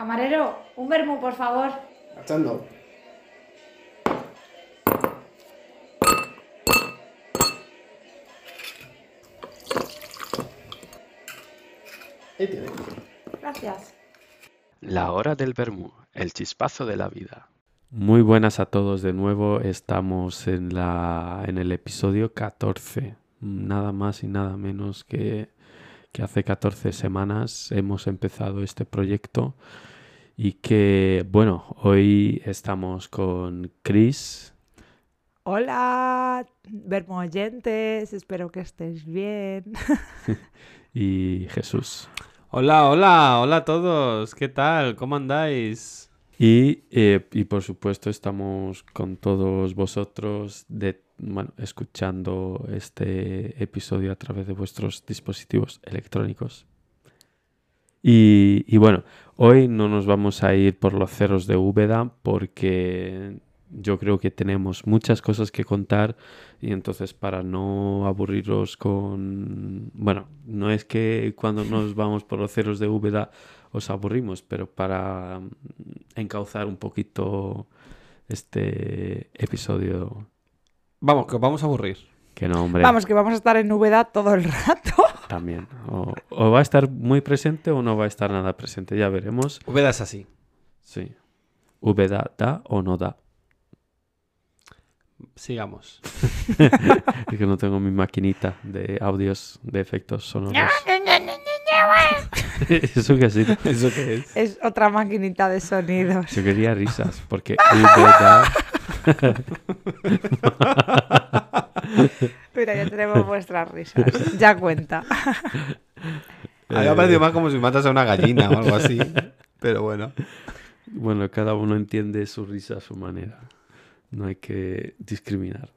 Camarero, un vermú, por favor. Marchando. Ahí tiene. Gracias. La hora del vermú, el chispazo de la vida. Muy buenas a todos de nuevo. Estamos en la en el episodio 14. Nada más y nada menos que que hace 14 semanas hemos empezado este proyecto y que bueno, hoy estamos con Chris Hola, vermoyentes, espero que estéis bien. y Jesús. Hola, hola, hola a todos. ¿Qué tal? ¿Cómo andáis? Y, eh, y por supuesto estamos con todos vosotros de, bueno, escuchando este episodio a través de vuestros dispositivos electrónicos. Y, y bueno, hoy no nos vamos a ir por los ceros de Úbeda porque yo creo que tenemos muchas cosas que contar y entonces para no aburriros con... Bueno, no es que cuando nos vamos por los ceros de Úbeda os aburrimos, pero para mm, encauzar un poquito este episodio, Vamos, que os vamos a aburrir. que no, hombre, Vamos, que vamos a estar en novedad todo el rato. También. O, o va a estar muy presente o no va a estar nada presente, ya veremos. Úbeda es así. Sí. Úbeda da o no da. Sigamos. Es que no tengo mi maquinita de audios, de efectos sonoros. Eso que sí. ¿Eso qué es? Es otra maquinita de sonidos. Yo quería risas, porque. Mira, ya tenemos vuestras risas. Ya cuenta. Había parecido más como si matas a una gallina o algo así. Pero bueno. Bueno, cada uno entiende su risa a su manera. No hay que discriminar.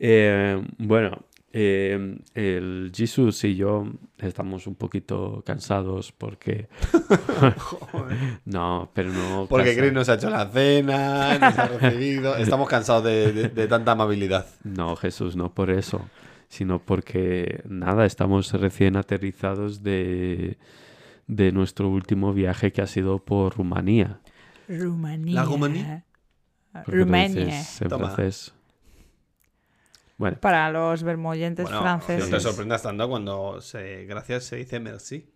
Eh, bueno, eh, el Jesus y yo estamos un poquito cansados porque... no, pero no... Porque Chris nos ha hecho la cena, nos ha recibido. Estamos cansados de, de- de tanta amabilidad. No, Jesús, no por eso, sino porque, nada, estamos recién aterrizados de, de nuestro último viaje que ha sido por Rumanía. Rumanía. ¿La Rumanía? ¿Por qué lo Rumania. dices en Toma. francés? Bueno, Para los vermoyentes Bueno, franceses. no te sorprendas tanto cuando se, gracias se dice merci.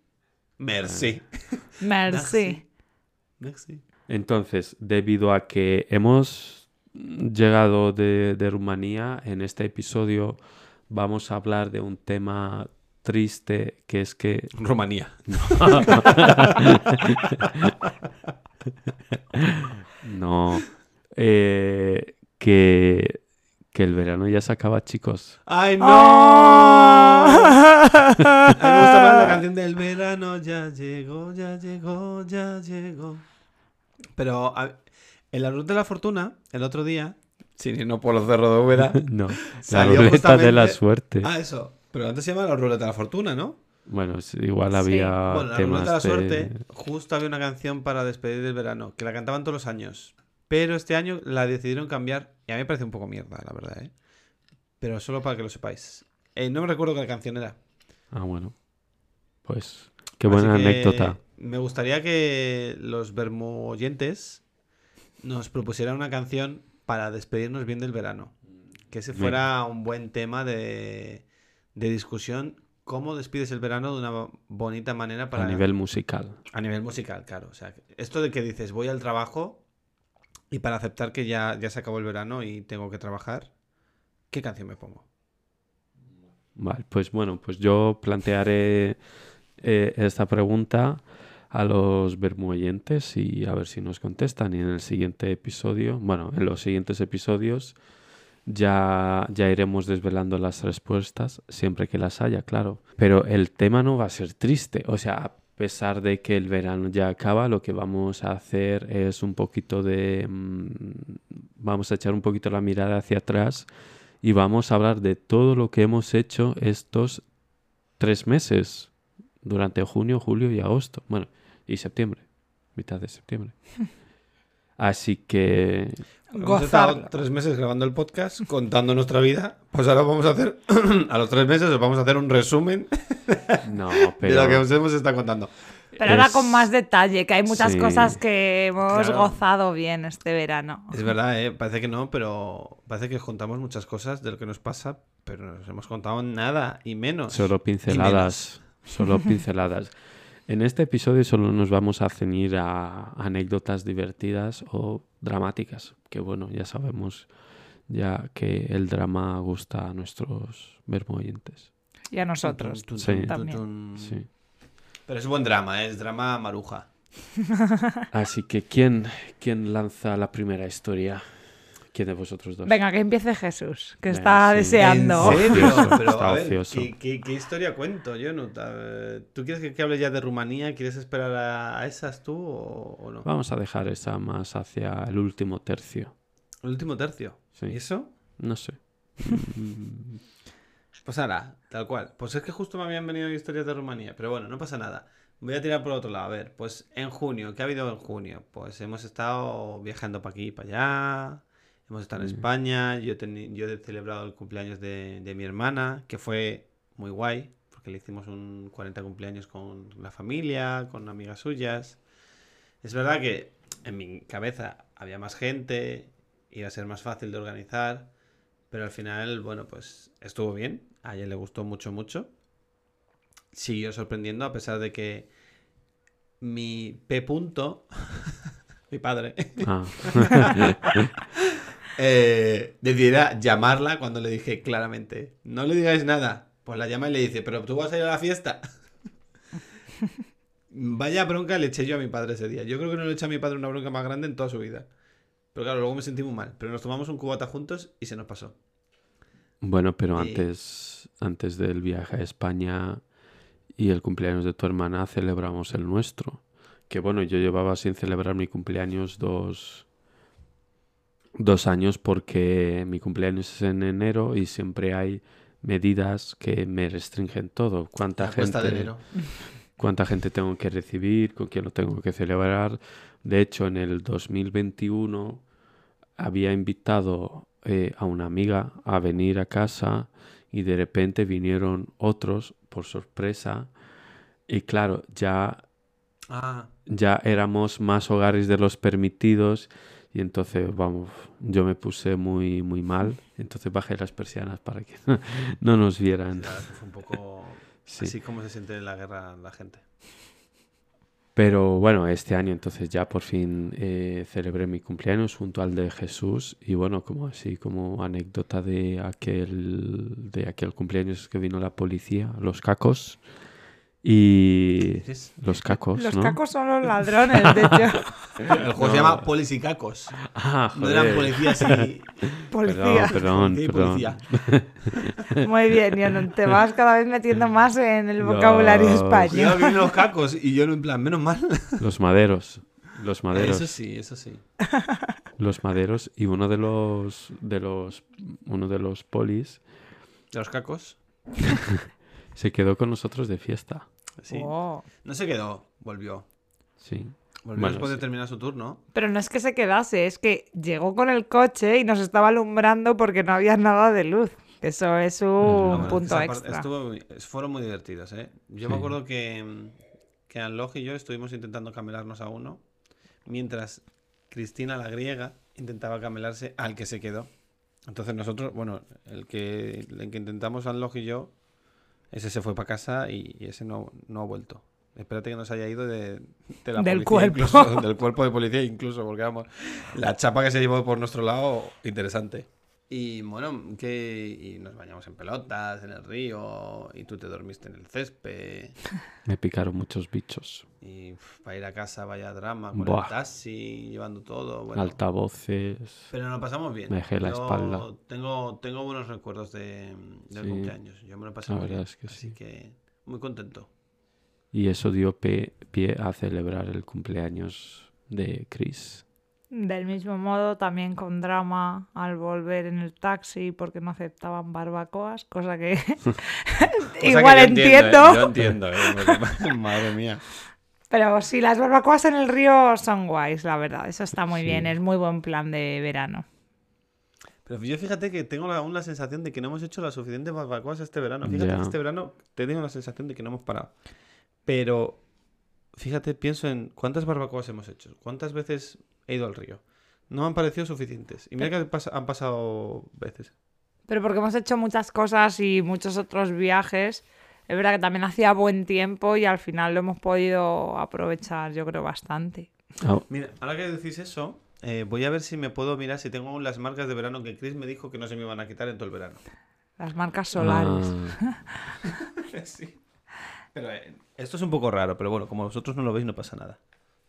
Merci. Merci. Merci. Entonces, debido a que hemos llegado de, de Rumanía, en este episodio vamos a hablar de un tema triste, que es que... Rumanía. No, eh, que, que el verano ya se acaba, chicos. ¡Ay, no! ¡Ah! Me gusta más la canción del verano. Ya llegó, ya llegó, ya llegó. Pero a- en la ruta de la fortuna, el otro día, sin irnos por los cerros de Úbeda. No, la ruleta de la suerte. ah, eso. Pero antes se llamaba la ruleta de la fortuna, ¿no? Bueno, sí, igual Sí. había bueno, la temas ruleta de la de- suerte, justo había una canción para despedir del verano, que la cantaban todos los años. Pero este año la decidieron cambiar, y a mí me parece un poco mierda, la verdad, ¿eh? Pero solo para que lo sepáis. Eh, no me recuerdo qué canción era. Ah, bueno. Pues, qué Así buena que anécdota. Me gustaría que los vermoyentes nos propusieran una canción para despedirnos bien del verano. Que ese fuera un buen tema de, de discusión. ¿Cómo despides el verano de una bonita manera para A nivel musical. a nivel musical, claro. O sea, esto de que dices voy al trabajo y para aceptar que ya, ya se acabó el verano y tengo que trabajar, ¿qué canción me pongo? Vale, pues bueno, pues yo plantearé eh, esta pregunta a los vermoyentes y a ver si nos contestan. Y en el siguiente episodio, bueno, en los siguientes episodios ya, ya iremos desvelando las respuestas, siempre que las haya, claro. Pero el tema no va a ser triste, o sea, pesar de que el verano ya acaba, lo que vamos a hacer es un poquito de... mm, vamos a echar un poquito la mirada hacia atrás y vamos a hablar de todo lo que hemos hecho estos tres meses durante junio, julio y agosto. Bueno, y septiembre, mitad de septiembre. Así que Hemos estado tres meses grabando el podcast, contando nuestra vida. Pues ahora vamos a hacer, a los tres meses, os vamos a hacer un resumen no, de pero lo que os hemos estado contando. Pero ahora es- con más detalle, que hay muchas Sí. cosas que hemos Claro. gozado bien este verano. Es verdad, ¿eh? parece que no, pero parece que os contamos muchas cosas de lo que nos pasa, pero nos hemos contado nada y menos. Solo pinceladas. Solo pinceladas. En este episodio solo nos vamos a ceñir a anécdotas divertidas o dramáticas. Que bueno, ya sabemos ya que el drama gusta a nuestros vermoyentes. Y a nosotros. Tun, tun, Sí. tun, También. tun. Sí. Pero es buen drama, ¿eh? es drama maruja. Así que ¿quién, ¿quién lanza la primera historia? ¿Quién de vosotros dos? Venga, que empiece Jesús, que Venga, está sí. deseando. ¿En serio? Pero, está a ver, ocioso. ¿qué, qué, qué historia cuento, yo no ¿Tú quieres que, que hable ya de Rumanía? ¿Quieres esperar a, a esas tú o, o no? Vamos a dejar esa más hacia el último tercio. El último tercio. Sí. ¿Y eso? No sé. Mm, Pues ahora, tal cual. Pues es que justo me habían venido historias de Rumanía, pero bueno, no pasa nada. Voy a tirar por otro lado. A ver, pues en junio, ¿qué ha habido en junio? Pues hemos estado viajando para aquí y para allá. Hemos estado en España. Yo, he teni- yo he celebrado el cumpleaños de, de mi hermana, que fue muy guay, porque le hicimos un 40 cumpleaños con la familia, con amigas suyas. Es verdad que en mi cabeza había más gente, iba a ser más fácil de organizar, pero al final, bueno, pues estuvo bien. A ella le gustó mucho, mucho. Siguió sorprendiendo a pesar de que mi P. punto, mi padre, ah. eh, decidiera llamarla cuando le dije claramente, no le digáis nada. Pues la llama y le dice, pero tú vas a ir a la fiesta. Vaya bronca le eché yo a mi padre ese día. Yo creo que no le eché a mi padre una bronca más grande en toda su vida. Pero claro, luego me sentí muy mal. Pero nos tomamos un cubata juntos y se nos pasó. Bueno, pero Y- antes, antes del viaje a España y el cumpleaños de tu hermana celebramos el nuestro. Que bueno, yo llevaba sin celebrar mi cumpleaños dos, dos años porque mi cumpleaños es en enero y siempre hay medidas que me restringen todo. ¿Cuánta La gente? de enero. cuánta gente tengo que recibir, con quién lo tengo que celebrar. De hecho, en el 2021 había invitado eh, a una amiga a venir a casa y de repente vinieron otros por sorpresa. Y claro, ya, Ah, ya éramos más hogares de los permitidos y entonces, vamos, yo me puse muy, muy mal. Entonces bajé las persianas para que no nos vieran. fue un poco Sí. así como se siente en la guerra la gente. Pero bueno, este año entonces ya por fin eh, celebré mi cumpleaños junto al de Jesús y bueno, como así como anécdota de aquel de aquel cumpleaños que vino la policía, los cacos y los cacos, Los ¿no? cacos son los ladrones, de hecho. El juego se llama Policicacos. Ah, No eran joder. policías y... Policía. Perdón, Policía y perdón, policía. Muy bien, John, te vas cada vez metiendo más en el vocabulario Los- español. vienen los cacos y yo en plan, menos mal. Los maderos, los maderos, Eso sí, eso sí. los maderos y uno de los de los uno de los polis ¿De los cacos? se quedó con nosotros de fiesta. Sí. Oh. No se quedó, volvió. Sí. Volvió Bueno, después de terminar su turno. Pero no es que se quedase, es que llegó con el coche y nos estaba alumbrando porque no había nada de luz. Eso es un bueno, punto extra. estuvo fueron muy divertidos, ¿eh? Yo me acuerdo que, mm, que Anlog y yo estuvimos intentando camelarnos a uno, mientras Cristina, la griega, intentaba camelarse al que se quedó. Entonces nosotros, bueno, el que, el que intentamos Anlog y yo, ese se fue para casa y, y ese no, no ha vuelto. Espérate que nos haya ido de, de la Del policía cuerpo. incluso, del cuerpo de policía incluso, porque vamos, la chapa que se llevó por nuestro lado, interesante. Y bueno, que y nos bañamos en pelotas, en el río, y tú te dormiste en el césped. Me picaron muchos bichos. Y para ir a casa, vaya drama, con Buah. el taxi, llevando todo. Bueno, Altavoces. pero nos pasamos bien. Me dejé la Yo espalda. Tengo, tengo buenos recuerdos de, del Sí. cumpleaños. Yo me lo pasé La muy bien. es que así sí. que muy contento. Y eso dio pie a celebrar el cumpleaños de Chris. Del mismo modo, también con drama al volver en el taxi porque no aceptaban barbacoas, cosa que igual entiendo. Yo entiendo, ¿eh? Madre mía. Pero sí, las barbacoas en el río son guays, la verdad. Eso está muy Sí. bien, es muy buen plan de verano. Pero yo fíjate que tengo aún la sensación de que no hemos hecho las suficientes barbacoas este verano. Fíjate que este verano he tenido la sensación de que no hemos parado. Pero fíjate, pienso en cuántas barbacoas hemos hecho, cuántas veces he ido al río. No me han parecido suficientes. Y mira que pas- han pasado veces. Pero porque hemos hecho muchas cosas y muchos otros viajes. Es verdad que también hacía buen tiempo y al final lo hemos podido aprovechar, yo creo, bastante. Ah, Mira, ahora que decís eso, eh, voy a ver si me puedo mirar si tengo aún las marcas de verano que Chris me dijo que no se me iban a quitar en todo el verano. Las marcas solares. ah, sí. Pero eh, esto es un poco raro, pero bueno, como vosotros no lo veis, no pasa nada.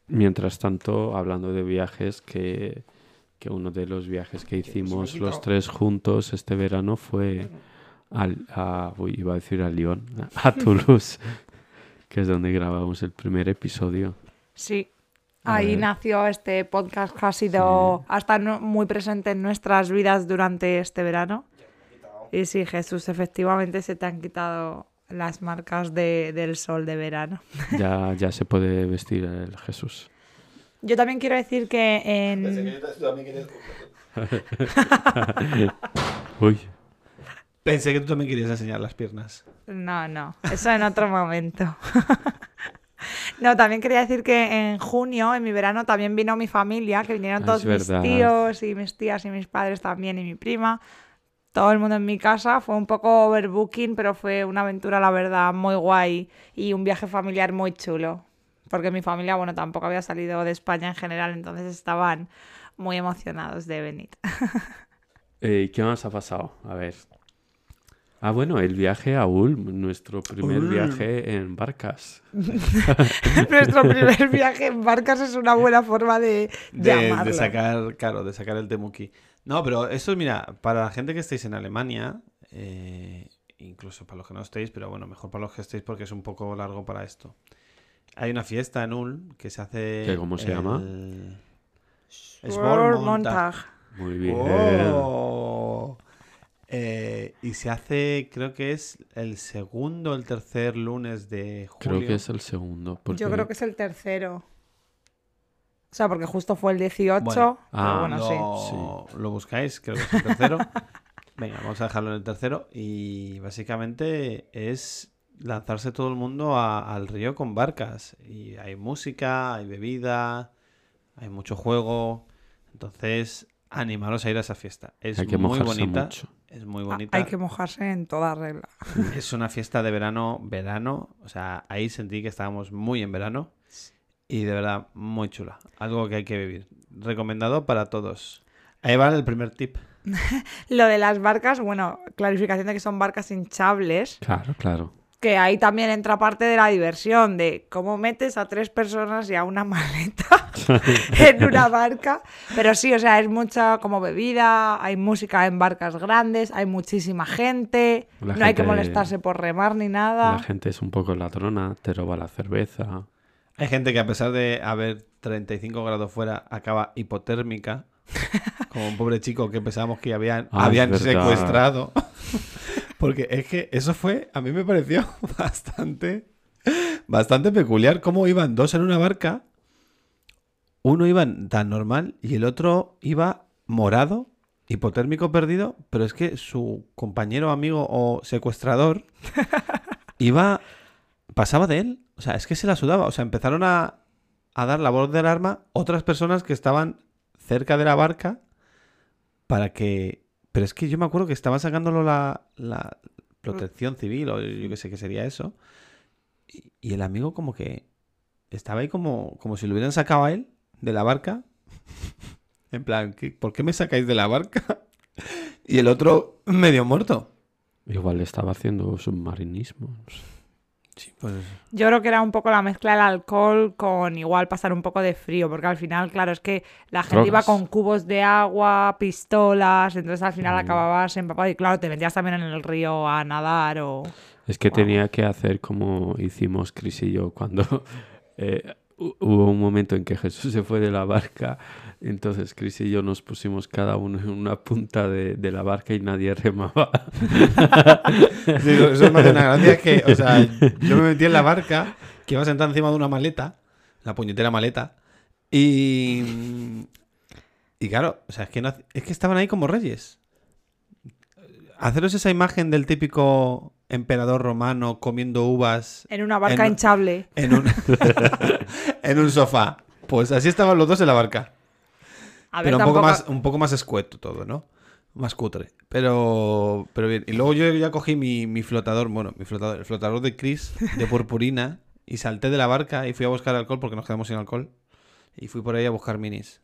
Mientras tanto, hablando de viajes, que, que uno de los viajes que hicimos los tres juntos este verano fue al, a, uy, iba a decir a Lyon, a Toulouse, que es donde grabamos el primer episodio. Sí. A Ahí ver. nació este podcast que ha sido hasta no- muy presente en nuestras vidas durante este verano. Y sí, Jesús, efectivamente se te han quitado las marcas de- del sol de verano. Ya, ya se puede vestir el Jesús. Yo también quiero decir que en... Uy, Pensé que tú también querías enseñar las piernas. No, no, eso en otro momento. No, también quería decir que en junio, en mi verano, también vino mi familia, que vinieron Ah, todos mis tíos y mis tías y mis padres también y mi prima. Todo el mundo en mi casa. Fue un poco overbooking, pero fue una aventura, la verdad, muy guay y un viaje familiar muy chulo. Porque mi familia, bueno, tampoco había salido de España en general, entonces estaban muy emocionados de venir. Eh, ¿qué más ha pasado? A ver. Ah, bueno, el viaje a Ulm, nuestro primer Ulm. viaje en barcas. Nuestro primer viaje en barcas es una buena forma de, De, llamarlo. de sacar, claro, de sacar el temuki. No, pero eso, mira, para la gente que estéis en Alemania, eh, incluso para los que no estéis, pero bueno, mejor para los que estéis porque es un poco largo para esto. Hay una fiesta en Ulm que se hace. ¿Qué, cómo se llama? el- Svormontag. Svormontag. Muy bien. Oh. Eh, y se hace, creo que es el segundo o el tercer lunes de julio. Creo que es el segundo. porque- Yo creo que es el tercero. O sea, porque justo fue el 18. Bueno. pero Ah, bueno, sí. lo, lo buscáis, creo que es el tercero. Venga, vamos a dejarlo en el tercero. Y básicamente es lanzarse todo el mundo a- al río con barcas. Y hay música, hay bebida, hay mucho juego. Entonces, animaros a ir a esa fiesta. Es Hay que muy bonita. mucho. Es muy Ah, bonita. Hay que mojarse en toda regla. Es una fiesta de verano, verano. O sea, ahí sentí que estábamos muy en verano. Y de verdad, muy chula. Algo que hay que vivir. Recomendado para todos. Ahí va el primer tip. Lo de las barcas, bueno, clarificación de que son barcas hinchables, Claro, claro. Que ahí también entra parte de la diversión, de cómo metes a tres personas y a una maleta en una barca. Pero sí, o sea, es mucha como bebida, hay música en barcas grandes, hay muchísima gente, La no hay que molestarse por remar ni nada. La gente es un poco ladrona, te roba la cerveza. Hay gente que a pesar de haber 35 grados fuera, acaba hipotérmica. Como un pobre chico que pensábamos que habían, Ah, habían secuestrado. Porque es que eso fue, a mí me pareció bastante, bastante peculiar. Cómo iban dos en una barca. Uno iba tan normal y el otro iba morado, hipotérmico perdido. Pero es que su compañero, amigo o secuestrador iba pasaba de él. O sea, es que se la sudaba. O sea, empezaron a, a dar la voz del arma otras personas que estaban cerca de la barca para que... Pero es que yo me acuerdo que estaban sacándolo la, la protección civil o yo qué sé qué sería eso. Y, y el amigo como que estaba ahí como, como si lo hubieran sacado a él de la barca. En plan, ¿qué- ¿por qué me sacáis de la barca? Y el otro medio muerto. Igual estaba haciendo submarinismo. no sé. Sí, pues Yo creo que era un poco la mezcla del alcohol con igual pasar un poco de frío, porque al final, claro, es que la gente iba con cubos de agua, pistolas, entonces al final Mm. acababas empapado y claro, te metías también en el río a nadar o... Es que Wow. tenía que hacer como hicimos Chris y yo cuando eh, hubo un momento en que Jesús se fue de la barca. Entonces Chris y yo nos pusimos cada uno en una punta de, la barca y nadie remaba. Sí, eso me hace una gracia que, o sea, yo me metí en la barca, que iba sentada encima de una maleta, la puñetera maleta, y. Y claro, o sea, es que, no es que estaban ahí como reyes. Haceros esa imagen del típico emperador romano comiendo uvas En una barca En- hinchable. en un, en un sofá. Pues así estaban los dos en la barca. A ver, Pero un poco, más, un poco más escueto todo, ¿no? Más cutre. Pero, pero bien. Y luego yo ya cogí mi, mi flotador, bueno, mi flotador, el flotador de Chris, de purpurina, y salté de la barca y fui a buscar alcohol porque nos quedamos sin alcohol. Y fui por ahí a buscar minis.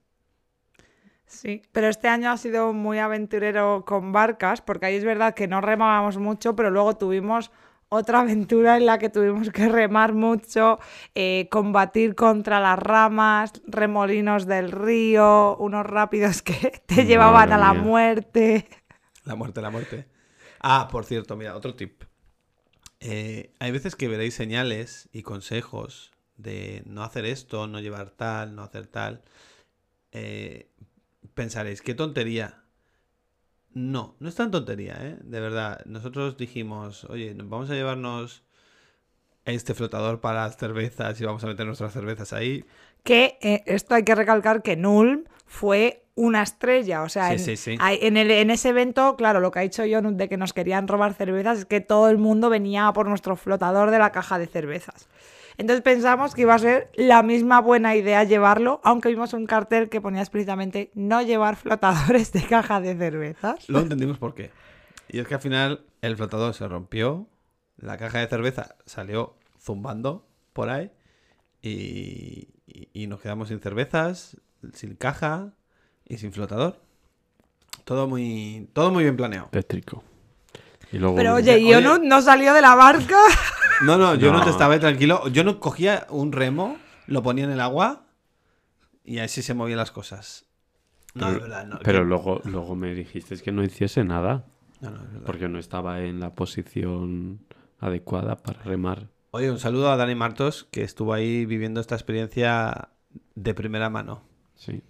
Sí, pero este año ha sido muy aventurero con barcas, porque ahí es verdad que no remábamos mucho, pero luego tuvimos otra aventura en la que tuvimos que remar mucho, eh, combatir contra las ramas, remolinos del río, unos rápidos que te llevaban a la mía. muerte. La muerte, la muerte. Ah, por cierto, mira, otro tip. Eh, hay veces que veréis señales y consejos de no hacer esto, no llevar tal, no hacer tal. Eh, pensaréis, qué tontería. No, no es tan tontería, ¿eh? De verdad. Nosotros dijimos, oye, vamos a llevarnos este flotador para las cervezas y vamos a meter nuestras cervezas ahí. Que eh, esto hay que recalcar que Nulm fue una estrella. O sea, Sí, en, sí, sí. hay- en el- en ese evento, claro, lo que ha dicho John de que nos querían robar cervezas es que todo el mundo venía por nuestro flotador de la caja de cervezas. Entonces pensamos que iba a ser la misma buena idea llevarlo, aunque vimos un cartel que ponía explícitamente no llevar flotadores de caja de cervezas. Luego entendimos por qué. Y es que al final el flotador se rompió, la caja de cerveza salió zumbando por ahí y, y- y nos quedamos sin cervezas, sin caja y sin flotador. Todo muy, todo muy bien planeado. Tétrico. Y luego, Pero oye, Oye. Ionut no salió de la barca. No, no, yo no, No. te estaba tranquilo. Yo no cogía un remo, lo ponía en el agua y así se movían las cosas. No, pero, es verdad, no. pero que- luego, luego me dijiste que no hiciese nada. no, no, es verdad. Porque no estaba en la posición adecuada para remar. Oye, un saludo a Dani Martos, que estuvo ahí viviendo esta experiencia de primera mano. Sí.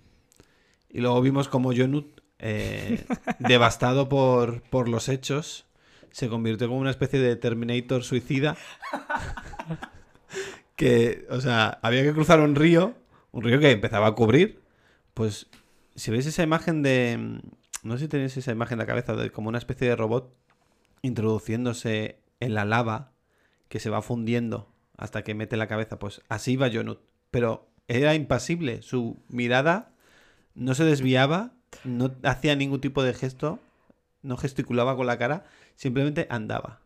Y luego vimos como Jonut, eh, devastado por, por los hechos, se convirtió como una especie de Terminator suicida. que, o sea, había que cruzar un río, un río que empezaba a cubrir. Pues, si veis esa imagen de. mm, No sé si tenéis esa imagen en la cabeza de como una especie de robot introduciéndose en la lava que se va fundiendo hasta que mete la cabeza. Pues así iba Jonut. Pero era impasible. Su mirada no se desviaba, no hacía ningún tipo de gesto, no gesticulaba con la cara, simplemente andaba.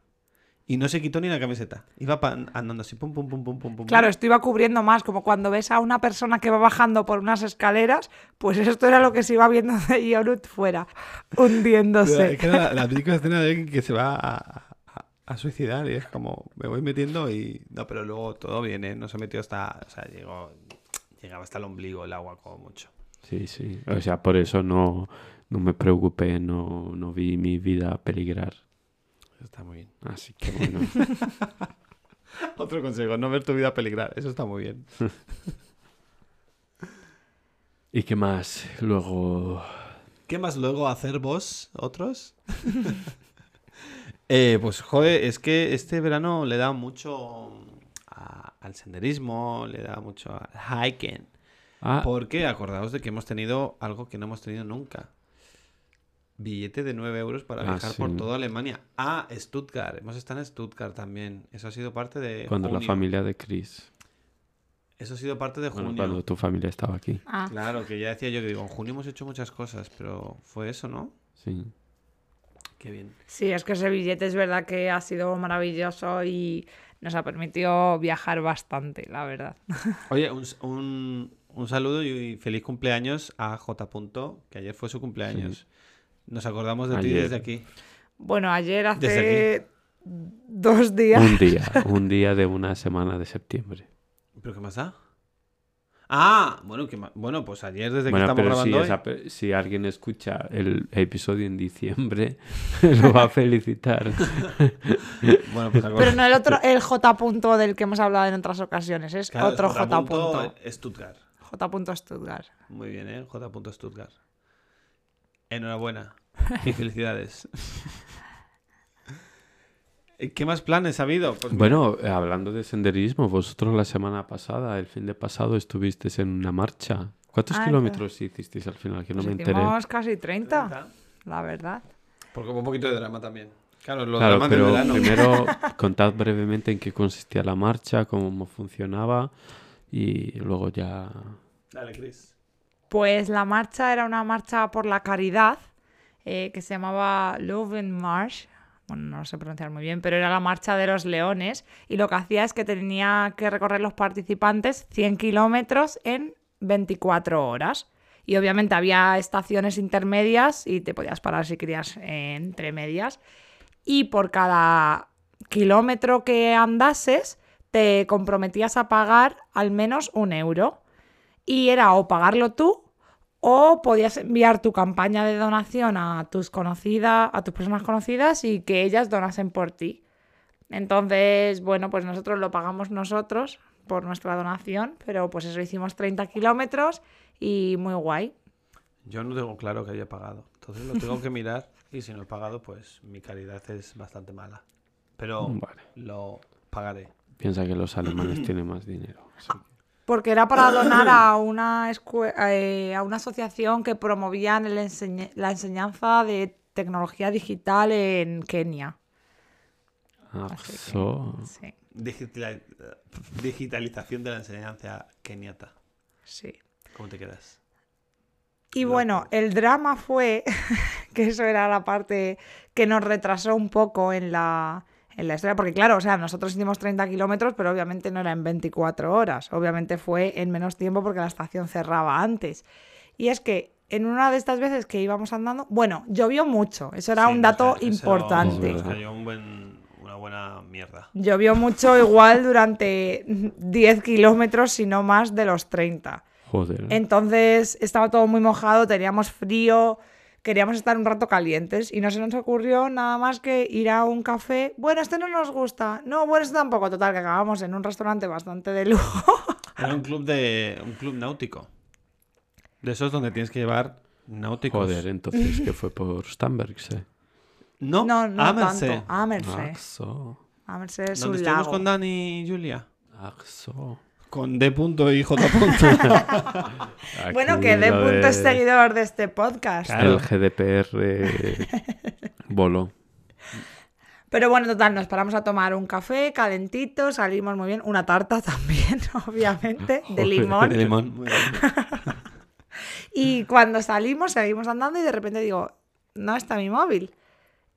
Y no se quitó ni la camiseta. Iba pa- andando así, pum, pum, pum, pum, pum, pum. Claro, esto iba cubriendo más, como cuando ves a una persona que va bajando por unas escaleras, pues esto era lo que se iba viendo de Ionut fuera, hundiéndose. Es que era la, la típica escena de alguien que se va a, a- a suicidar y es como, me voy metiendo y... No, pero luego todo viene, no se metió hasta... O sea, llegó, llegaba hasta el ombligo el agua como mucho. Sí, sí. O sea, por eso no, no me preocupé, no, no vi mi vida peligrar. Eso está muy bien. Así que bueno. Otro consejo, no ver tu vida peligrar. Eso está muy bien. ¿Y qué más? Luego. ¿Qué más luego hacer vos, otros? Eh, pues, joder, es que este verano le da mucho a- al senderismo, le da mucho al hiking. Ah, Porque acordaos de que hemos tenido algo que no hemos tenido nunca. Billete de 9 euros para Ah, viajar por sí. toda Alemania. Ah, Stuttgart. Hemos estado en Stuttgart también. Eso ha sido parte de cuando la familia de Chris. Eso ha sido parte de Bueno, junio. cuando tu familia estaba aquí. Ah, Claro, que ya decía yo que digo, en junio hemos hecho muchas cosas, pero fue eso, ¿no? Sí. Qué bien. Sí, es que ese billete es verdad que ha sido maravilloso y nos ha permitido viajar bastante, la verdad. Oye, un, un- un saludo y feliz cumpleaños a J. Punto, que ayer fue su cumpleaños. Nos acordamos de ti desde aquí. Bueno, ayer hace dos días. Un día, un día de una semana de septiembre. ¿Pero qué más da? Ah, bueno, ¿qué más? bueno pues ayer desde que Bueno, estamos pero si, grabando hoy. esa pe- si alguien escucha el episodio en diciembre, lo va a felicitar. Bueno, pues Pero no el otro, el J punto del que hemos hablado en otras ocasiones, es Claro, otro J. J punto. Stuttgart. J punto Stuttgart. Muy bien, ¿eh? J. Stuttgart. Enhorabuena. Y felicidades. ¿Qué más planes ha habido? Pues Bueno, hablando de senderismo, vosotros la semana pasada, el fin de pasado, estuvisteis en una marcha. ¿Cuántos Ah, kilómetros hicisteis al final? Que no Pues me enteré. hicimos casi 30, la verdad. Porque hubo un poquito de drama también. Claro, los Claro, dramas del pero verano. primero contad brevemente en qué consistía la marcha, cómo funcionaba y luego ya... Dale, Chris. Pues la marcha era una marcha por la caridad eh, que se llamaba Leuven March. Bueno, no lo sé pronunciar muy bien, pero era la marcha de los leones. Y lo que hacía es que tenía que recorrer los participantes 100 kilómetros en 24 horas. Y obviamente había estaciones intermedias y te podías parar si querías entre medias. Y por cada kilómetro que andases, te comprometías a pagar al menos un euro y era o pagarlo tú o podías enviar tu campaña de donación a tus conocidas, a tus personas conocidas y que ellas donasen por ti. Entonces, bueno, pues nosotros lo pagamos nosotros por nuestra donación, pero pues eso hicimos 30 kilómetros y muy guay. Yo no tengo claro que haya pagado. Entonces lo tengo que mirar y si no he pagado, pues mi calidad es bastante mala. Pero Vale. lo pagaré. Piensa que los alemanes tienen más dinero. así Porque era para donar a una, eh, a una asociación que promovían el enseñ- la enseñanza de tecnología digital en Kenia. Así que, Axo. sí, Digitali- digitalización de la enseñanza keniata. sí. ¿Cómo te quedas? Y Loco. bueno, el drama fue que eso era la parte que nos retrasó un poco en la, en la historia, porque claro, o sea, nosotros hicimos 30 kilómetros, pero obviamente no era en 24 horas, obviamente fue en menos tiempo porque la estación cerraba antes. Y es que en una de estas veces que íbamos andando, bueno, llovió mucho, eso era Sí, un dato importante. Nos cayó un buen- una buena mierda. Llovió mucho igual durante 10 kilómetros, si no más de los 30. Joder. Entonces estaba todo muy mojado, teníamos frío, queríamos estar un rato calientes y no se nos ocurrió nada más que ir a un café. Bueno, este no nos gusta. No, bueno, este tampoco. Total, que acabamos en un restaurante bastante de lujo. Era un club de un club náutico. De esos donde tienes que llevar náuticos. Joder, entonces, ¿qué fue por Stamberg? sí? No, No, no Amerse. tanto. Amerse. Axo. Amerse es ¿Dónde un estuvimos lago. con Dani y Julia? Axo. Con D. y J. Bueno, Aquí que de lo punto de- es seguidor de este podcast. Claro. El GDPR voló. Pero bueno, total, nos paramos a tomar un café calentito, salimos muy bien. Una tarta también, obviamente, de limón. De limón. Muy bien. Y cuando salimos, seguimos andando y de repente digo, no está mi móvil.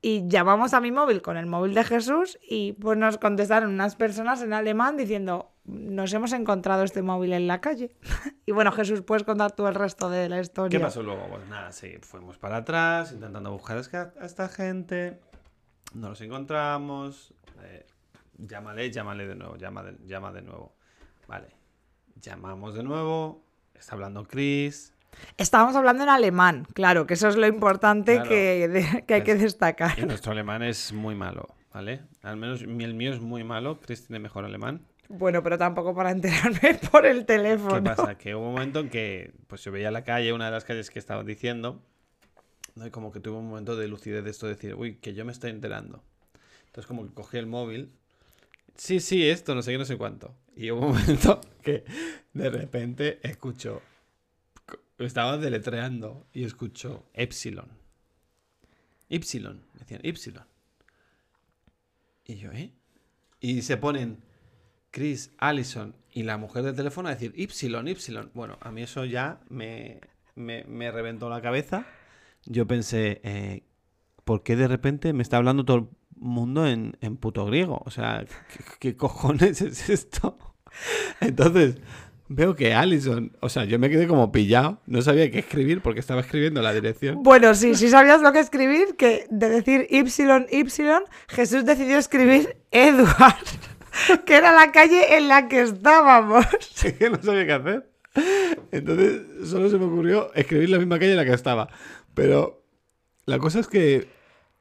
Y llamamos a mi móvil con el móvil de Jesús y pues nos contestaron unas personas en alemán diciendo, nos hemos encontrado este móvil en la calle. y bueno, Jesús, puedes contar tú el resto de la historia. ¿Qué pasó luego? Pues nada, sí, fuimos para atrás intentando buscar a esta- gente. No los encontramos. eh, llámale, llámale de nuevo, llama de, llama de nuevo. Vale. Llamamos de nuevo. Está hablando Chris. Estábamos hablando en alemán, claro, que eso es lo importante Claro. que, de- que hay que Es- destacar. Y nuestro alemán es muy malo, ¿vale? Al menos el mío es muy malo. Chris tiene mejor alemán. Bueno, pero tampoco para enterarme por el ¿Qué teléfono. pasa? Que hubo un momento en que pues yo veía la calle, una de las calles que estaba diciendo, ¿no? y como que tuve un momento de lucidez de esto, de decir, uy, que yo me estoy enterando. Entonces como que cogí el móvil, sí, sí, esto, no sé qué, no sé cuánto. Y hubo un momento que de repente escucho, estaba deletreando y escucho Epsilon. Epsilon, decían Epsilon. Y yo, ¿eh? Y se ponen Chris, Allison y la mujer del teléfono a decir Ypsilon, Ypsilon. Bueno, a mí eso ya me, me, me reventó la cabeza. Yo pensé, eh, ¿por qué de repente me está hablando todo el mundo en, en puto griego? O sea, ¿qué, qué cojones es esto? Entonces, veo que Allison, o sea, yo me quedé como pillado. No sabía qué escribir porque estaba escribiendo la dirección. Bueno, sí, sí sabías lo que escribir, que de decir Y, Y, Jesús decidió escribir Edward, que era la calle en la que estábamos. Es que no sabía qué hacer. Entonces, solo se me ocurrió escribir la misma calle en la que estaba. Pero la cosa es que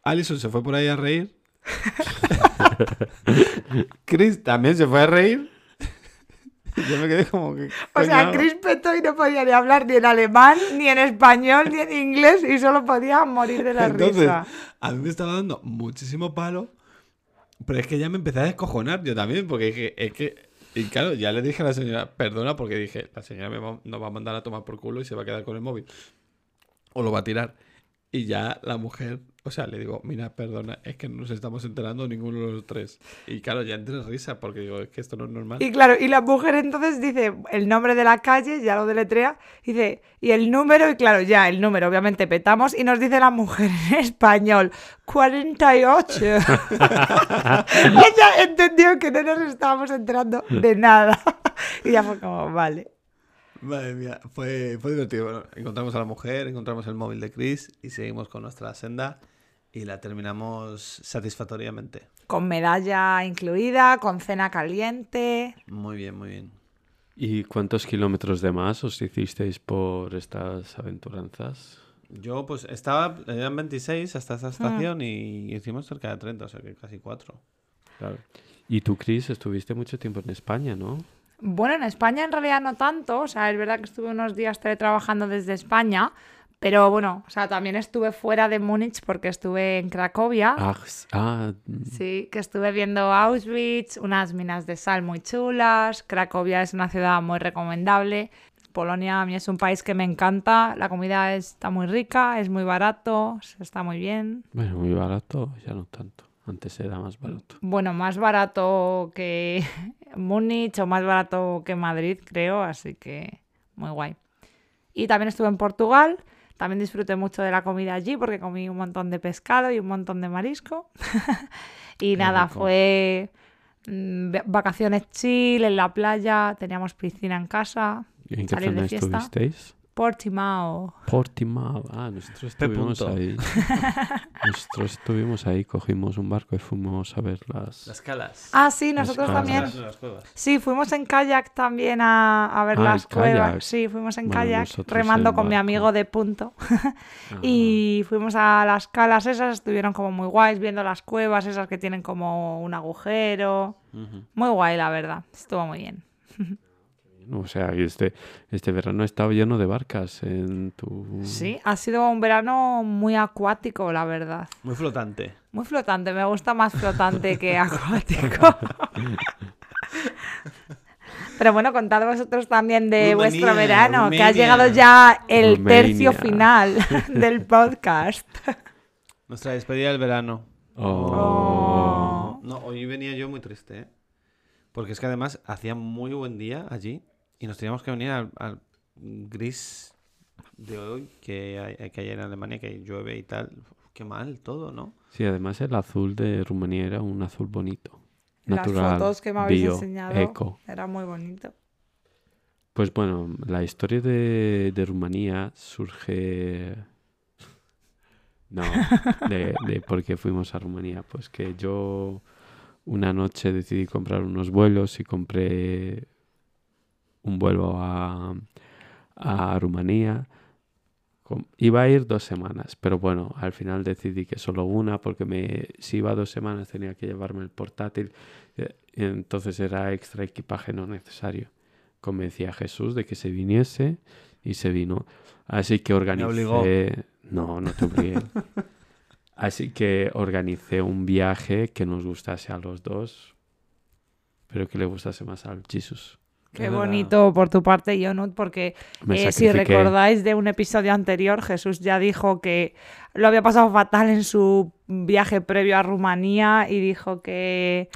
Allison se fue por ahí a reír. Chris también se fue a reír. Yo me quedé como que. O sea. Chris petó y no podía ni hablar ni en alemán, ni en español, ni en inglés, y solo podía morir de la Entonces, risa. a mí me estaba dando muchísimo palo. Pero es que ya me empecé a descojonar yo también, porque dije, es que. Y claro, ya le dije a la señora, perdona, porque dije, la señora me va- va a mandar a tomar por culo y se va a quedar con el móvil. O lo va a tirar. Y ya la mujer O sea, le digo, mira, perdona, es que no nos estamos enterando ninguno de los tres. Y claro, ya entré en risa porque digo, es que esto no es normal. Y claro, y la mujer entonces dice el nombre de la calle, ya lo deletrea, dice, y el número, y claro, ya el número, obviamente petamos, y nos dice la mujer en español, 48. y ella entendió que no nos estábamos enterando de nada. y ya fue como, vale. Madre mía, fue, fue divertido. Bueno, encontramos a la mujer, encontramos el móvil de Chris y seguimos con nuestra senda y la terminamos satisfactoriamente. Con medalla incluida, con cena caliente. Muy bien, muy bien. ¿Y cuántos kilómetros de más os hicisteis por estas aventuranzas? Yo pues estaba, eran 26 hasta esta estación y hicimos cerca de 30, o sea que casi 4. Claro. Y tú, Chris, estuviste mucho tiempo en España, ¿no? Bueno, en España en realidad no tanto, o sea, es verdad que estuve unos días teletrabajando desde España, pero bueno, o sea, también estuve fuera de Múnich porque estuve en Cracovia. Ah, ah, mm, Sí, que estuve viendo Auschwitz, unas minas de sal muy chulas. Cracovia es una ciudad muy recomendable. Polonia a mí es un país que me encanta. La comida está muy rica, es muy barato, está muy bien. bueno, muy barato, ya no tanto. Antes era más barato. Bueno, más barato que Múnich o más barato que Madrid, creo, así que muy guay. Y también estuve en Portugal. También disfruté mucho de la comida allí porque comí un montón de pescado y un montón de marisco. y Qué nada, rico. fue mm, va- vacaciones chill en la playa, teníamos piscina en casa. ¿Y ¿En qué zona estuvisteis? Portimao. Portimao. Ah, nosotros estuvimos ahí. nosotros estuvimos ahí, cogimos un barco y fuimos a ver las... Las calas. Ah, sí, nosotros también. Las. Sí, fuimos en kayak también a, a ver Ah, las cuevas. kayak. Sí, fuimos en Bueno, kayak remando en con mi amigo de punto. Ah, Y fuimos a las calas esas, estuvieron como muy guays viendo las cuevas esas que tienen como un agujero. Muy guay, la verdad. Estuvo muy bien. O sea, este, este verano he estado lleno de barcas en tu... Sí, ha sido un verano muy acuático, la verdad. Muy flotante. Muy flotante, me gusta más flotante que acuático. Pero bueno, contad vosotros también de vuestro Rumanía, verano, que ha llegado ya el tercio final del podcast. Nuestra despedida del verano. Oh. No, hoy venía yo muy triste, ¿eh? Porque es que además hacía muy buen día allí y nos teníamos que venir al, al gris de hoy que hay, que hay en Alemania, que llueve y tal. Qué mal todo, ¿no? Sí, además el azul de Rumanía era un azul bonito. Las Natural, fotos que me habéis bio, enseñado eco. era muy bonito. Pues bueno, la historia de, de Rumanía surge... No, de, de por qué fuimos a Rumanía. Pues que yo una noche decidí comprar unos vuelos y compré un vuelo a, a Rumanía. Iba a ir dos semanas, pero bueno, al final decidí que solo una, porque me, si iba dos semanas tenía que llevarme el portátil, eh, entonces era extra equipaje no necesario. Convencí a Jesús de que se viniese y se vino. Así que organicé... obligó. No, no te obligué. Así que organicé un viaje que nos gustase a los dos, pero que le gustase más al Jesus. Qué bonito por tu parte, Jonut, porque eh, si recordáis de un episodio anterior, Jesús ya dijo que lo había pasado fatal en su viaje previo a Rumanía y dijo que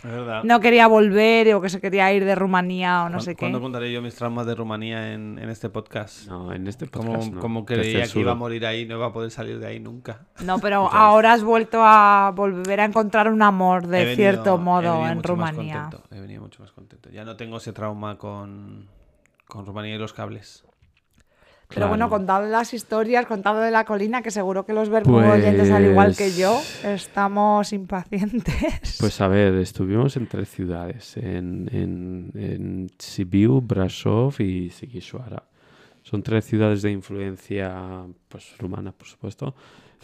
no quería volver o que se quería ir de Rumanía o no sé qué. ¿Cuándo contaré yo mis traumas de Rumanía en, en este podcast? No, en este Como, podcast no, como creía que iba a morir ahí, no iba a poder salir de ahí nunca. No, pero ahora has vuelto a volver a encontrar un amor de venido- cierto he modo venido en mucho más Rumanía. contento, He venido mucho más contento. Ya no tengo ese trauma con, con Rumanía y los cables. Pero bueno, contad las historias, contad de la colina, que seguro que los verbo oyentes, al igual que yo, Pues- estamos impacientes. Pues a ver, estuvimos en tres ciudades, en, en, en Sibiu, Brasov y Sighisoara. Son tres ciudades de influencia pues, rumana, por supuesto,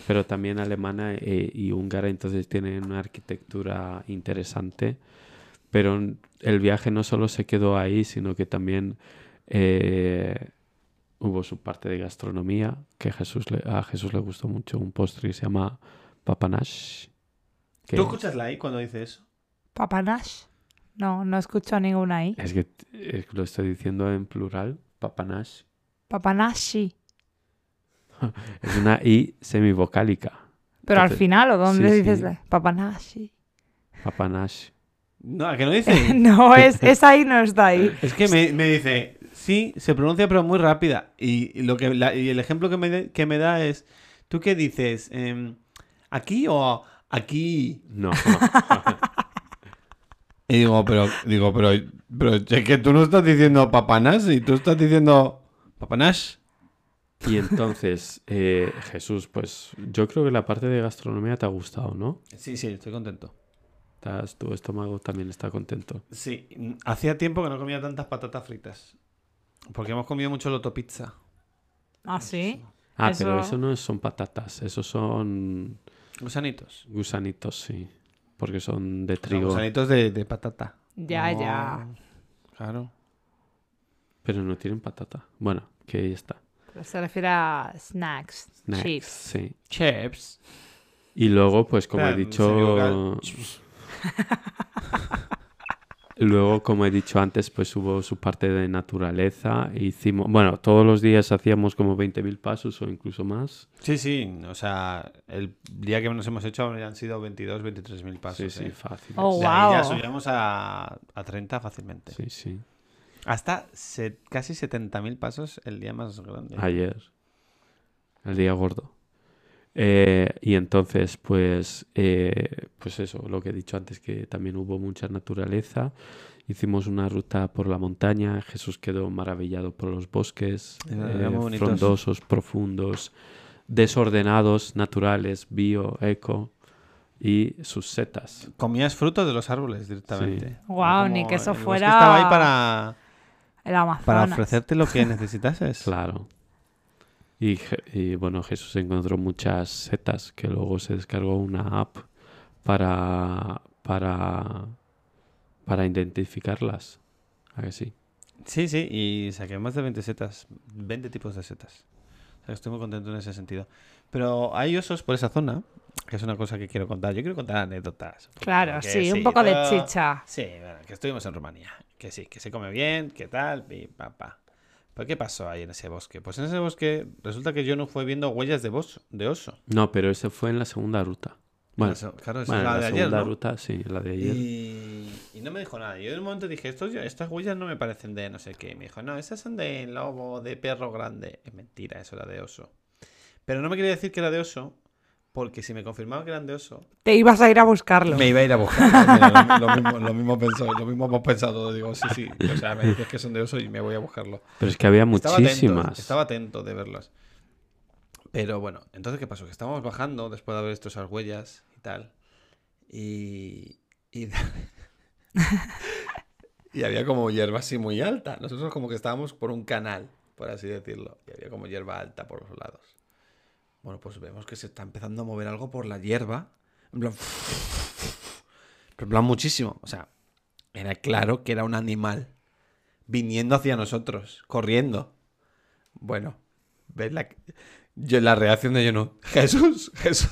pero también alemana e- y húngara, entonces tienen una arquitectura interesante. Pero el viaje no solo se quedó ahí, sino que también eh, hubo su parte de gastronomía, que Jesús le- a Jesús le gustó mucho, un postre que se llama papanash. ¿Tú escuchas la I cuando dice eso? Papanash. No, no escucho ninguna ahí. Es que eh, lo estoy diciendo en plural, papanash. Papanashi. Es una I semivocálica. Pero al final, ¿o dónde sí, dices sí. la- Papanashi? Papanash. No, ¿a que no dice? no, es, es ahí, no está ahí. Es que me, me dice, sí, se pronuncia pero muy rápida. Y, y lo que, la- y el ejemplo que me, de- que me da es, ¿tú qué dices? Em, ¿Aquí o aquí? No. Y digo, pero, digo, pero, pero es que tú no estás diciendo papanash y tú estás diciendo papanash. y entonces, eh, Jesús, pues yo creo que la parte de gastronomía te ha gustado, ¿no? Sí, sí, estoy contento. Estás- tu estómago también está contento. Sí, hacía tiempo que no comía tantas patatas fritas. Porque hemos comido mucho loto pizza. ¿Ah, sí? Ah, pero Eso- no son patatas, esos son Gusanitos. gusanitos, sí. Porque son de Son trigo. Gusanitos de, de patata. Ya, No, ya. Claro. Pero no tienen patata. Bueno, que ahí está. Pero se refiere a snacks, Snacks, chips. Sí. Chips. Y luego, pues como he dicho... Luego, como he dicho antes, pues hubo su parte de naturaleza. Hicimos, bueno, todos los días hacíamos como 20.000 pasos o incluso más. Sí, sí. O sea, el día que nos hemos hecho han sido 22, 23 mil pasos. sí, sí, ¿eh? fácil. Oh, ahí ya wow. subíamos a, a 30 fácilmente. Sí, sí. Hasta se- casi 70.000 pasos el día más grande. Ayer. El día gordo. Eh, y entonces, pues, eh, pues eso, lo que he dicho antes, que también hubo mucha naturaleza. Hicimos una ruta por la montaña. Jesús quedó maravillado por los bosques, eh, frondosos, profundos, desordenados, naturales, bio, eco y sus setas. Comías frutos de los árboles directamente. Era ni que eso fuera- Estaba ahí para, El Amazonas. para ofrecerte lo que necesitases. Claro. Y, y, bueno, Jesús encontró muchas setas que luego se descargó una app para, para, para identificarlas. ¿A que sí? Sí, sí, y saqué más de 20 setas, 20 tipos de setas. O sea, estoy muy contento en ese sentido. Pero hay osos por esa zona, que es una cosa que quiero contar. Yo quiero contar anécdotas. Claro, sí, un poco de chicha. Sí, bueno, que estuvimos en Rumanía. Que sí, que se come bien, que tal, pi, pa, pa. ¿Pero qué pasó ahí en ese bosque? Pues en ese bosque resulta que yo no fui viendo huellas de, bos- de oso. No, pero ese fue en la segunda ruta. Bueno, claro, esa bueno, es la de la ayer, segunda ¿no? ruta, sí, la de ayer. Y, y no me dijo nada. Yo en un momento dije, Estos, estas huellas no me parecen de no sé qué. Y me dijo, no, esas son de lobo, de perro grande. Es mentira, eso era de oso. Pero no me quería decir que era de oso, porque si me confirmaba que eran de oso, Te ibas a ir a buscarlo. me iba a ir a buscar. lo, mismo, lo, mismo pensó, lo mismo hemos pensado. Digo, sí, sí. O sea, me dices que son de oso y me voy a buscarlo. Pero es que había Estaba atento, muchísimas. Estaba atento de verlas. Pero bueno, entonces, ¿qué pasó? Que estábamos bajando después de haber visto esas huellas y tal. Y. Y, y había como hierba así muy alta. Nosotros, como que estábamos por un canal, por así decirlo. Y había como hierba alta por los lados. Bueno, pues vemos que se está empezando a mover algo por la hierba. En plan. En plan muchísimo. O sea, era claro que era un animal viniendo hacia nosotros, corriendo. Bueno, ¿ves la, yo, la reacción de Jonú? Jesús, Jesús.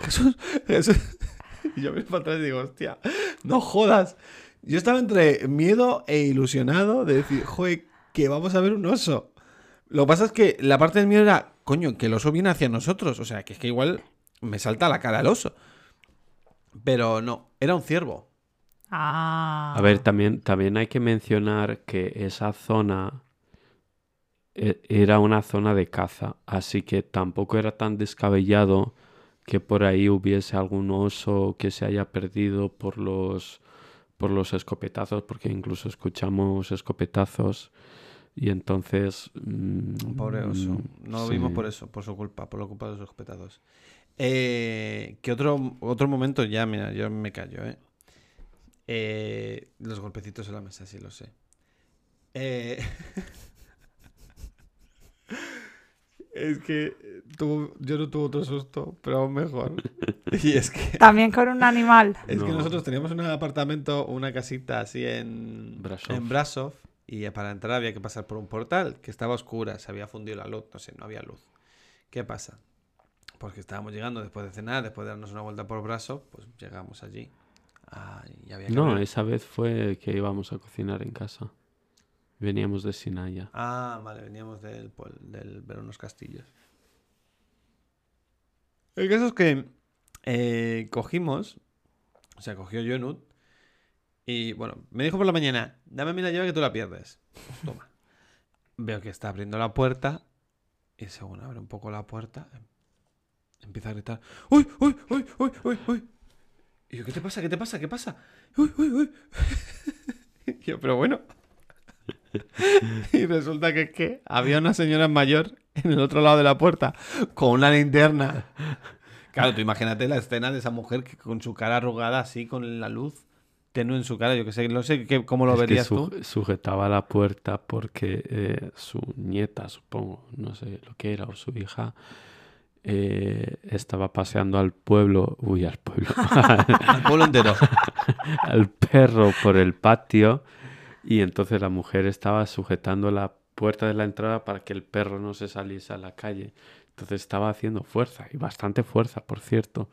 Jesús, Jesús. Y yo miro para atrás y digo, hostia, no jodas. Yo estaba entre miedo e ilusionado de decir, joder, que vamos a ver un oso. Lo que pasa es que la parte del miedo era, coño, que el oso viene hacia nosotros. O sea, que es que igual me salta a la cara el oso. Pero no, era un ciervo. Ah. A ver, también, también hay que mencionar que esa zona e- era una zona de caza, así que tampoco era tan descabellado que por ahí hubiese algún oso que se haya perdido por los por los escopetazos, porque incluso escuchamos escopetazos y entonces mm, Pobre oso. mm, No lo sí. vimos por eso, por su culpa, por la culpa de los espectados. Eh, que otro, otro momento ya, mira, yo me callo, ¿eh? Eh, los golpecitos en la mesa, sí lo sé. Eh, es que tuvo- yo no tuve otro susto, pero aún mejor. Y es que, También con un animal. es que No. nosotros teníamos un apartamento, una casita así en Brasov. en Brasov, y para entrar había que pasar por un portal que estaba oscura, se había fundido la luz, no sé, no había luz. ¿Qué pasa? Porque estábamos llegando después de cenar, después de darnos una vuelta por Brasov, pues llegamos allí. Ah, y había que No, esa vez fue que íbamos a cocinar en casa. Veníamos de Sinaya. Ah, vale, veníamos del, del ver unos castillos. El caso es que eh, cogimos, o sea, cogió Jonut y bueno, me dijo por la mañana, dame a mí la llave que tú la pierdes. Toma. Veo que está abriendo la puerta y según abre un poco la puerta, em- empieza a gritar, ¡Uy, uy, uy, uy, uy, uy! Y yo, ¿qué te pasa? ¿Qué te pasa? ¿Qué pasa? ¡Uy, uy, uy! Y yo, pero bueno. Y resulta que, que había una señora mayor en el otro lado de la puerta con una linterna. Claro, tú imagínate la escena de esa mujer con su cara arrugada así, con la luz tenue en su cara. Yo que sé, no sé qué, cómo lo Es que verías su- tú. sujetaba la puerta porque eh, su nieta, supongo, no sé lo que era, o su hija, eh, estaba paseando al pueblo, uy, al pueblo, Al pueblo entero. al perro por el patio y entonces la mujer estaba sujetando la puerta de la entrada para que el perro no se saliese a la calle. Entonces estaba haciendo fuerza y bastante fuerza, por cierto.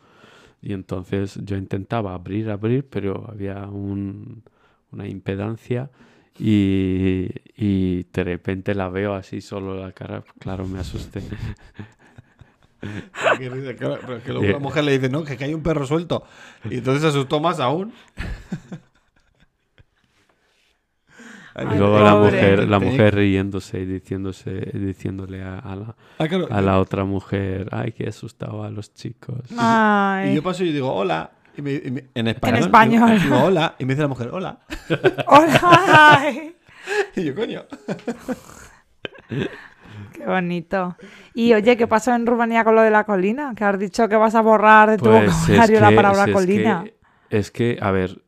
Y entonces yo intentaba abrir, abrir, pero había un- una impedancia y, y de repente la veo así solo la cara. Claro, me asusté. Claro, pero que luego la mujer le dice, no, que aquí hay un perro suelto. Y entonces se asustó más aún. Ay, Y luego la mujer, la mujer riéndose y diciéndose, diciéndole a, a la, Ah, claro. a la otra mujer, ay, que asustaba a los chicos. Ay. Y yo paso y digo, hola. Y me- y me- en español. español. Digo, digo, hola. Y me dice la mujer, hola. Hola. Ay, Y yo, coño. Qué bonito. Y oye, ¿qué pasó en Rumanía con lo de la colina? Que has dicho que vas a borrar de tu Pues es vocabulario la palabra es colina. que- Es que, a ver,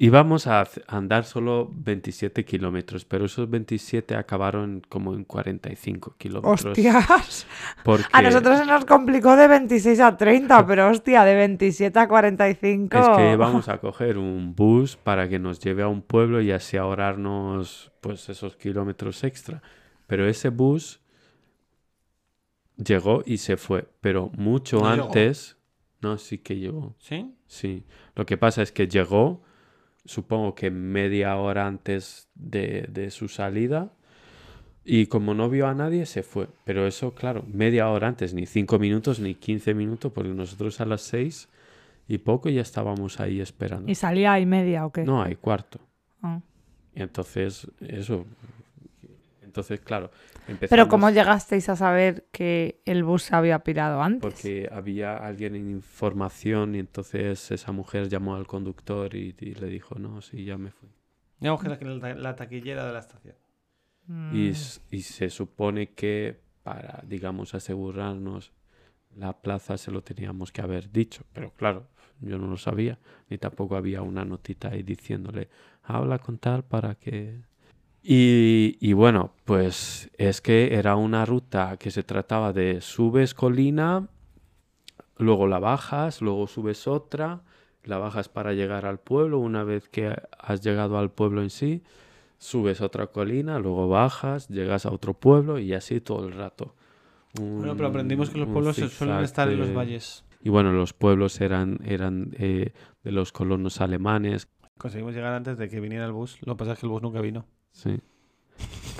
íbamos a andar solo 27 kilómetros, pero esos 27 acabaron como en 45 kilómetros. Hostias. Porque A nosotros se nos complicó de 26 a 30, pero hostia, de 27 a 45. es que íbamos a coger un bus para que nos lleve a un pueblo y así ahorrarnos pues esos kilómetros extra. Pero ese bus llegó y se fue, pero mucho ¿No llegó? antes, no, sí que llegó. ¿Sí? Sí, lo que pasa es que llegó, supongo que media hora antes de, de su salida, y como no vio a nadie, se fue. Pero eso, claro, media hora antes, ni cinco minutos, ni 15 minutos, porque nosotros a las seis y poco ya estábamos ahí esperando. ¿Y salía y media o qué? No, hay cuarto. Ah. Y entonces, eso. Entonces, claro, empezamos. Pero ¿cómo llegasteis a saber que el bus se había pirado antes? Porque había alguien en información y entonces esa mujer llamó al conductor y, y le dijo, no, sí, ya me fui. Digamos que la, la- la taquillera de la estación. Mm. Y, y se supone que para, digamos, asegurarnos la plaza se lo teníamos que haber dicho. Pero claro, yo no lo sabía. Ni tampoco había una notita ahí diciéndole, habla con tal para que... Y, y bueno, pues es que era una ruta que se trataba de subes colina, luego la bajas, luego subes otra, la bajas para llegar al pueblo, una vez que has llegado al pueblo en sí, subes otra colina, luego bajas, llegas a otro pueblo y así todo el rato. Bueno, pero aprendimos que los pueblos suelen estar en los valles. Y bueno, los pueblos eran, eran eh, de los colonos alemanes, Conseguimos llegar antes de que viniera el bus. Lo que pasa es que el bus nunca vino. Sí.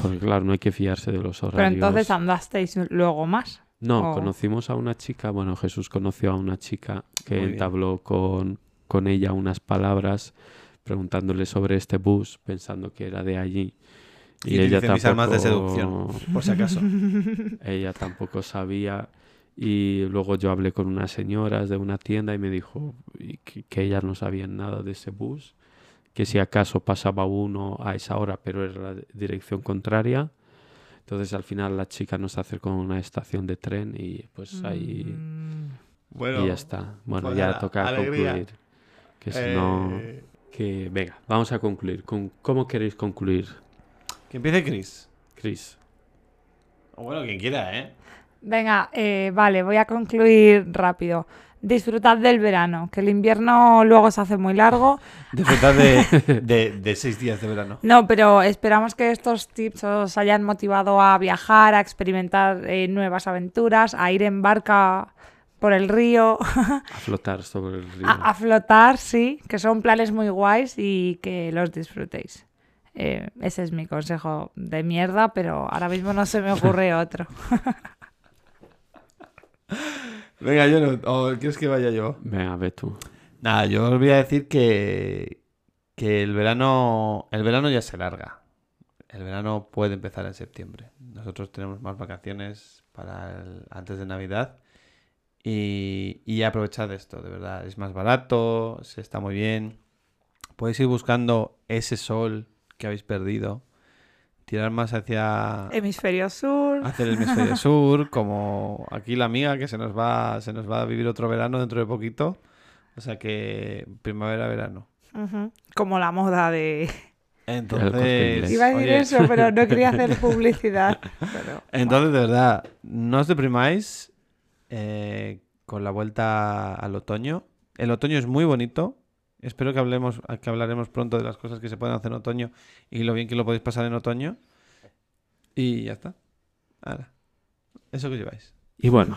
Porque claro, no hay que fiarse de los Pero horarios. entonces andasteis luego más. No, conocimos a una chica, bueno, Jesús conoció a una chica que entabló con, con ella unas palabras preguntándole sobre este bus, pensando que era de allí. Y mis de seducción. Por si acaso. ella tampoco sabía. Y luego yo hablé con unas señoras de una tienda y me dijo que, que ellas no sabían nada de ese bus, que si acaso pasaba uno a esa hora, pero era la dirección contraria. Entonces al final la chica nos acercó a una estación de tren y pues ahí Mm. Bueno, y ya está. Bueno, pues ya nada, toca alegría. concluir. Que si no... eh, Que venga, vamos a concluir. Con, ¿Cómo queréis concluir, que empiece Chris. Chris? O bueno, quien quiera, ¿eh? Venga, eh, vale, voy a concluir rápido. Disfrutad del verano, que el invierno luego se hace muy largo. Disfrutar de, de, de seis días de verano. No, pero esperamos que estos tips os hayan motivado a viajar, a experimentar eh, nuevas aventuras, a ir en barca por el río, A flotar sobre el río. a, a flotar, sí, que son planes muy guays y que los disfrutéis. Eh, ese es mi consejo de mierda, pero ahora mismo no se me ocurre otro. Venga, yo no. ¿O quieres que vaya yo? Venga, ve tú. Nada, yo os voy a decir que, que el verano. El verano ya se larga. El verano puede empezar en septiembre. Nosotros tenemos más vacaciones para el- antes de Navidad. Y, y aprovechad esto, de verdad. Es más barato, se está muy bien. Podéis ir buscando ese sol que habéis perdido. Tirar más hacia, Hemisferio sur. hacia el hemisferio sur, como aquí la amiga que se nos va, se nos va a vivir otro verano dentro de poquito. O sea que primavera-verano. Como la moda de... Entonces. Iba a decir oye, eso, pero no quería hacer publicidad. Pero... entonces de verdad, no os deprimáis eh, con la vuelta al otoño. El otoño es muy bonito. Espero que hablemos, que hablaremos pronto de las cosas que se pueden hacer en otoño y lo bien que lo podéis pasar en otoño. Y ya está. Ahora, eso que lleváis. Y bueno,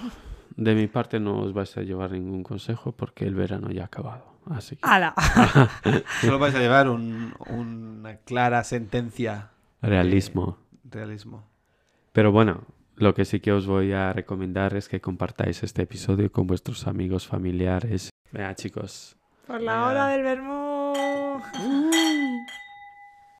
de mi parte no os vais a llevar ningún consejo porque el verano ya ha acabado. Así que ¡Hala! Solo vais a llevar un- una clara sentencia realismo. de realismo. Pero bueno, lo que sí que os voy a recomendar es que compartáis este episodio con vuestros amigos, familiares. Venga, chicos, Por la hora del vermú.